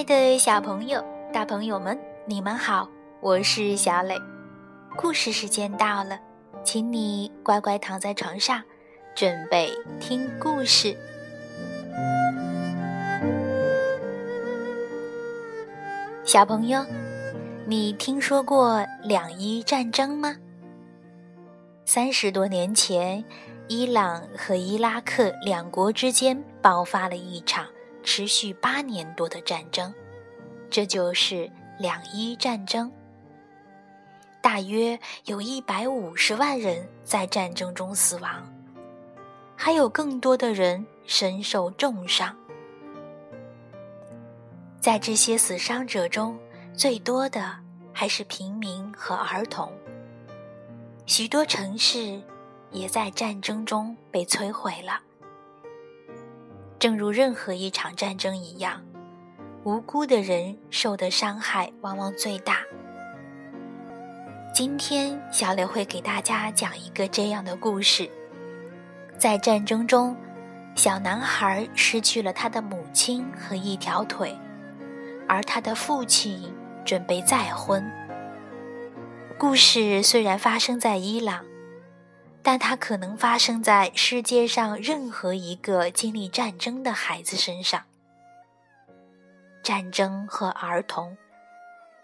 爱的小朋友、大朋友们，你们好，我是小磊。故事时间到了，请你乖乖躺在床上，准备听故事。小朋友，你听说过两伊战争吗？三十多年前，伊朗和伊拉克两国之间爆发了一场持续八年多的战争，这就是两伊战争。大约有一百五十万人在战争中死亡，还有更多的人身受重伤。在这些死伤者中，最多的还是平民和儿童。许多城市也在战争中被摧毁了。正如任何一场战争一样，无辜的人受的伤害往往最大。今天，小磊会给大家讲一个这样的故事：在战争中，小男孩失去了他的母亲和一条腿，而他的父亲准备再婚。故事虽然发生在伊朗，但它可能发生在世界上任何一个经历战争的孩子身上。战争和儿童，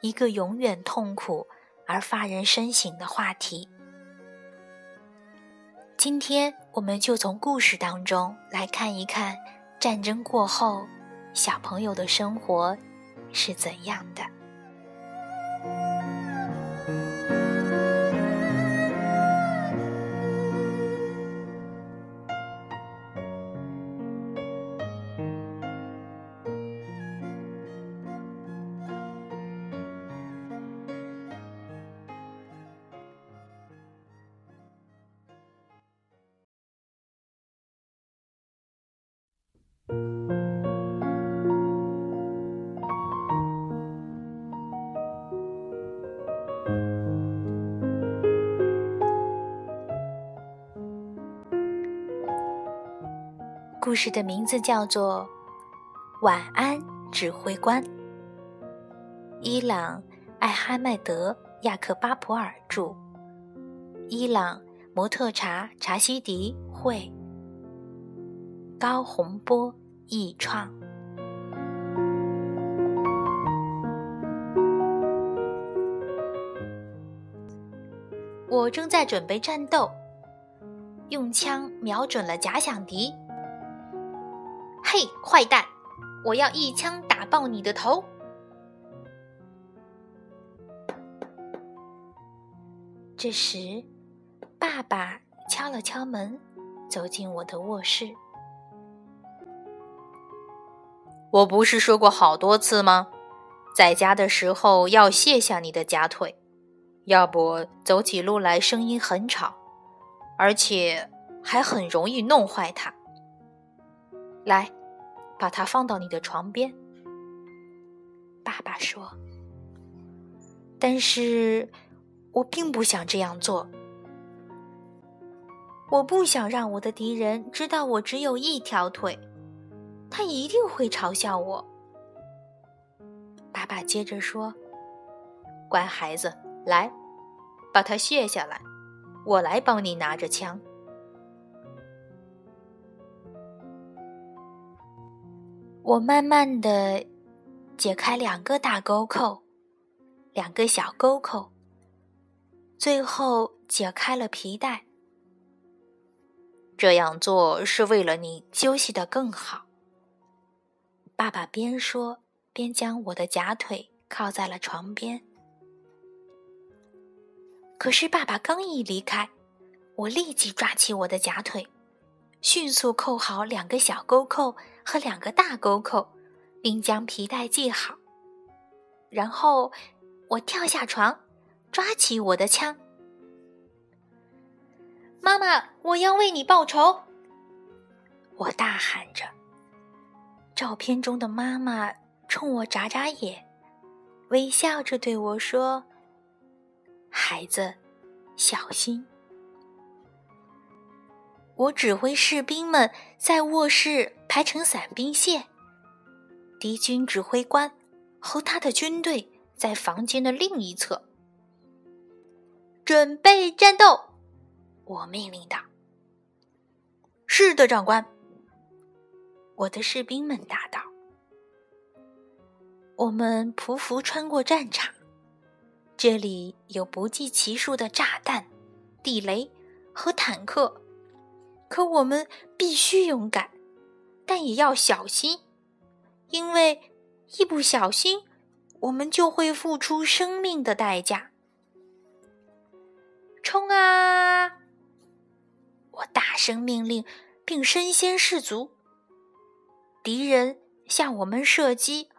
一个永远痛苦而发人深省的话题。今天，我们就从故事当中来看一看，战争过后，小朋友的生活是怎样的。故事的名字叫做《晚安，指挥官》。伊朗艾哈迈德·亚克巴普尔著，伊朗摩特查·查西迪绘，高洪波译创。我正在准备战斗，用枪瞄准了假想敌。嘿，坏蛋！我要一枪打爆你的头！这时，爸爸敲了敲门，走进我的卧室。我不是说过好多次吗？在家的时候要卸下你的假腿，要不走起路来声音很吵，而且还很容易弄坏它。来。把它放到你的床边，爸爸说。但是我并不想这样做。我不想让我的敌人知道我只有一条腿，他一定会嘲笑我。爸爸接着说：“乖孩子，来，把它卸下来，我来帮你拿着枪。”我慢慢的解开两个大钩扣，两个小钩扣，最后解开了皮带。这样做是为了你休息的更好。爸爸边说边将我的假腿靠在了床边。可是爸爸刚一离开，我立即抓起我的假腿。迅速扣好两个小钩扣和两个大钩扣，并将皮带系好。然后我跳下床，抓起我的枪。妈妈，我要为你报仇！我大喊着。照片中的妈妈冲我眨眨眼，微笑着对我说：“孩子，小心。”我指挥士兵们在卧室排成伞兵线。敌军指挥官和他的军队在房间的另一侧。准备战斗！我命令道。“是的，长官。”我的士兵们答道。我们匍匐穿过战场，这里有不计其数的炸弹、地雷和坦克，可我们必须勇敢，但也要小心，因为一不小心，我们就会付出生命的代价。冲啊！我大声命令，并身先士卒。敌人向我们射击。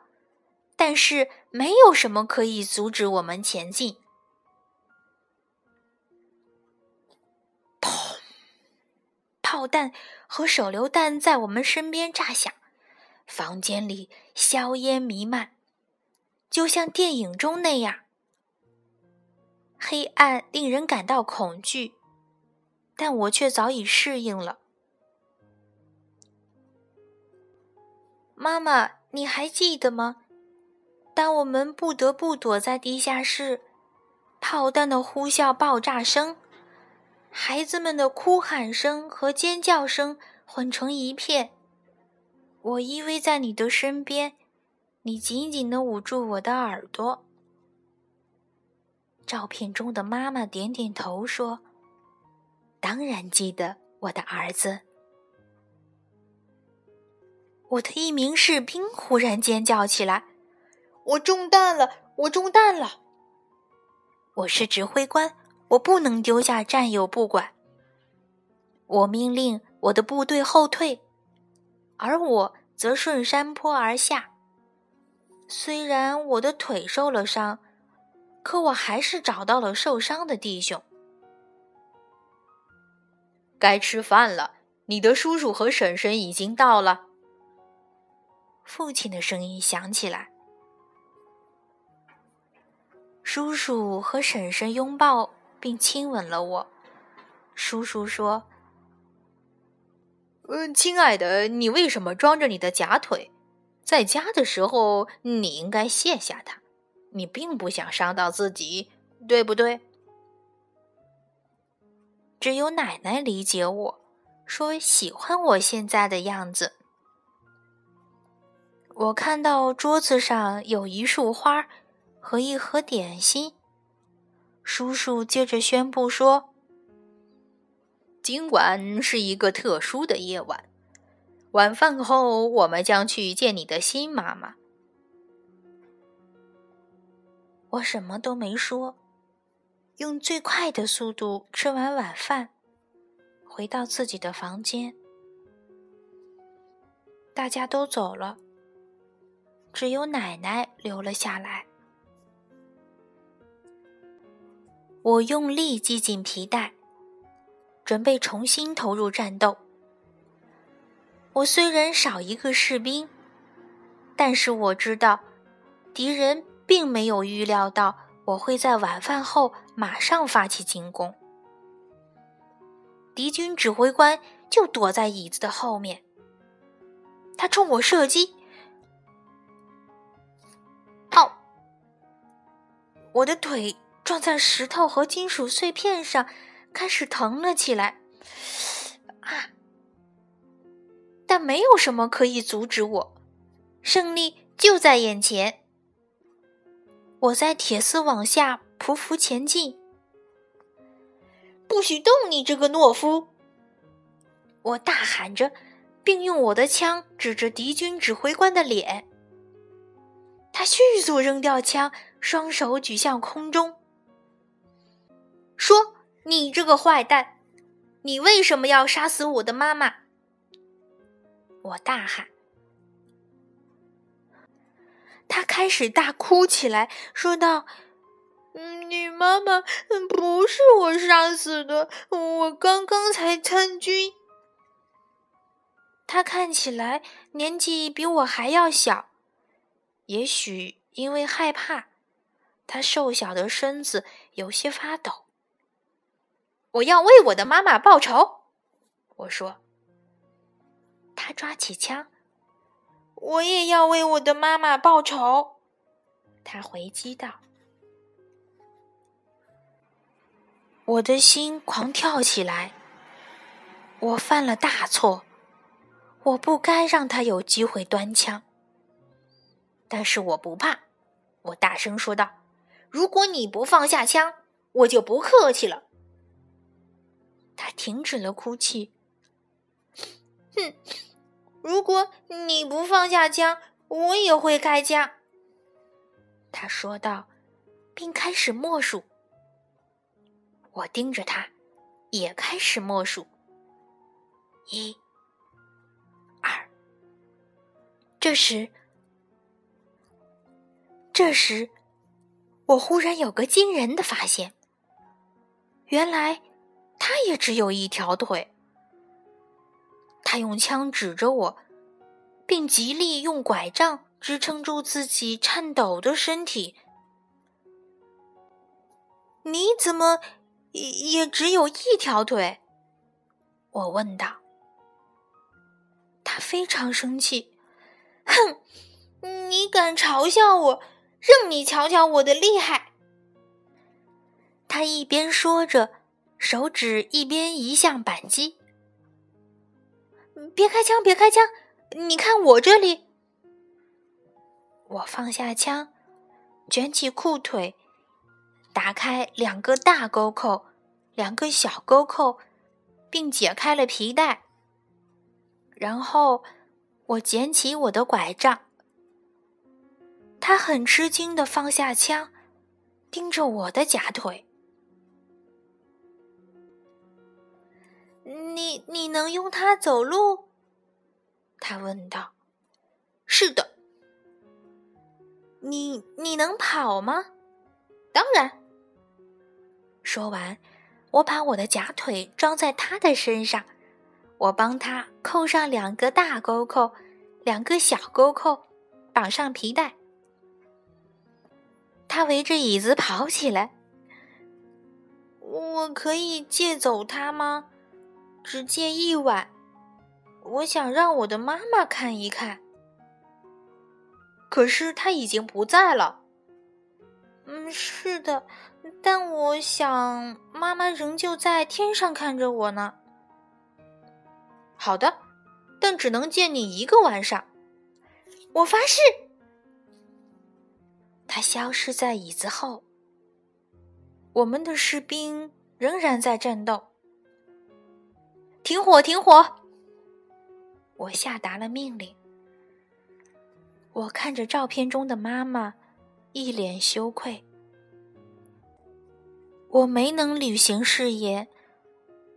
但是没有什么可以阻止我们前进。炮弹和手榴弹在我们身边炸响，房间里硝烟弥漫，就像电影中那样。黑暗令人感到恐惧，但我却早已适应了。妈妈，你还记得吗？当我们不得不躲在地下室，炮弹的呼啸、爆炸声，孩子们的哭喊声和尖叫声混成一片。我依偎在你的身边，你紧紧地捂住我的耳朵。照片中的妈妈点点头说：“当然记得，我的儿子。”我的一名士兵忽然尖叫起来。我中弹了！我中弹了！我是指挥官，我不能丢下战友不管。我命令我的部队后退，而我则顺山坡而下。虽然我的腿受了伤，可我还是找到了受伤的弟兄。该吃饭了，你的叔叔和婶婶已经到了。父亲的声音响起来。叔叔和婶婶拥抱并亲吻了我。叔叔说：“嗯，亲爱的，你为什么装着你的假腿？在家的时候你应该卸下它。你并不想伤到自己，对不对？”只有奶奶理解我，说喜欢我现在的样子。我看到桌子上有一束花。和一盒点心。叔叔接着宣布说：“今晚是一个特殊的夜晚，晚饭后我们将去见你的新妈妈。”我什么都没说，用最快的速度吃完晚饭，回到自己的房间。大家都走了，只有奶奶留了下来。我用力系紧皮带，准备重新投入战斗。我虽然少一个士兵，但是我知道，敌人并没有预料到我会在晚饭后马上发起进攻。敌军指挥官就躲在椅子的后面，他冲我射击，炮！我的腿。撞在石头和金属碎片上，开始疼了起来。啊！但没有什么可以阻止我，胜利就在眼前。我在铁丝网下匍匐前进。不许动，你这个懦夫！我大喊着，并用我的枪指着敌军指挥官的脸。他迅速扔掉枪，双手举向空中。说：“你这个坏蛋，你为什么要杀死我的妈妈？”我大喊。他开始大哭起来，说道：“你妈妈不是我杀死的，我刚刚才参军。”他看起来年纪比我还要小，也许因为害怕，他瘦小的身子有些发抖。我要为我的妈妈报仇，我说。他抓起枪，我也要为我的妈妈报仇，他回击道：“我的心狂跳起来，我犯了大错，我不该让他有机会端枪。但是我不怕，我大声说道：‘如果你不放下枪，我就不客气了。’他停止了哭泣。哼，如果你不放下枪，我也会开枪。”他说道，并开始默数。我盯着他，也开始默数。一、二。这时，这时，我忽然有个惊人的发现：原来他也只有一条腿。他用枪指着我，并极力用拐杖。支撑住自己颤抖的身体，你怎么也只有一条腿？我问道。他非常生气，哼！你敢嘲笑我？让你瞧瞧我的厉害！他一边说着，手指一边移向扳机。别开枪！别开枪！你看我这里。我放下枪，卷起裤腿，打开两个大钩扣，两个小钩扣，并解开了皮带。然后我捡起我的拐杖。他很吃惊的放下枪，盯着我的假腿。你你能用它走路？他问道。是的。你你能跑吗？当然。说完，我把我的假腿装在他的身上，我帮他扣上两个大钩扣，两个小钩扣，绑上皮带。他围着椅子跑起来。我可以借走它吗？只借一晚。我想让我的妈妈看一看。可是他已经不在了。嗯，是的，但我想妈妈仍旧在天上看着我呢。好的，但只能借你一个晚上。我发誓。他消失在椅子后。我们的士兵仍然在战斗。停火！停火！我下达了命令。我看着照片中的妈妈，一脸羞愧。我没能履行誓言，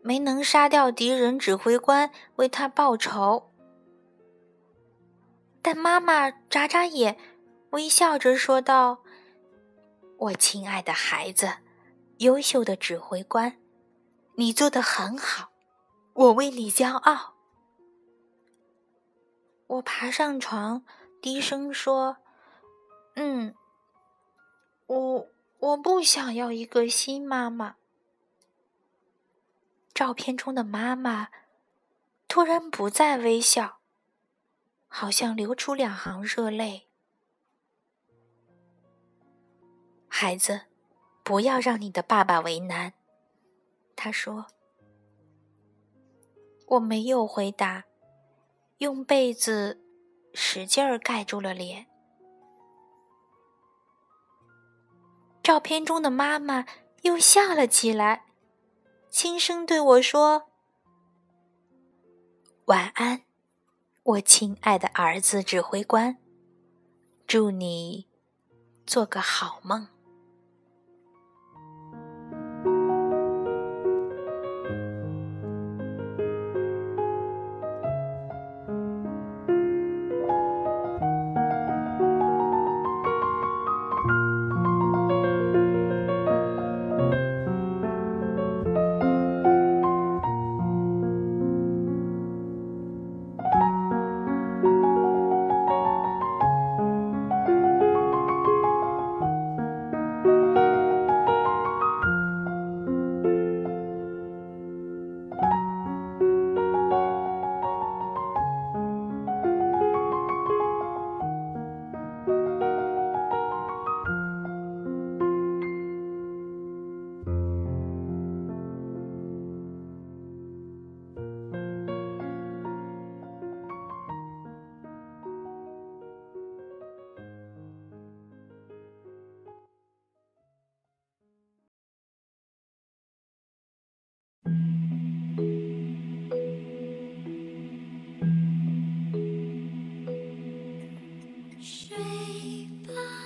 没能杀掉敌人指挥官为他报仇。但妈妈眨眨眼，微笑着说道：“我亲爱的孩子，优秀的指挥官，你做的很好，我为你骄傲。”我爬上床。低声说：“嗯，我我不想要一个新妈妈。”照片中的妈妈突然不再微笑，好像流出两行热泪。孩子，不要让你的爸爸为难。”他说。我没有回答，用被子。使劲儿盖住了脸。照片中的妈妈又笑了起来，轻声对我说：“晚安，我亲爱的儿子指挥官，祝你做个好梦。”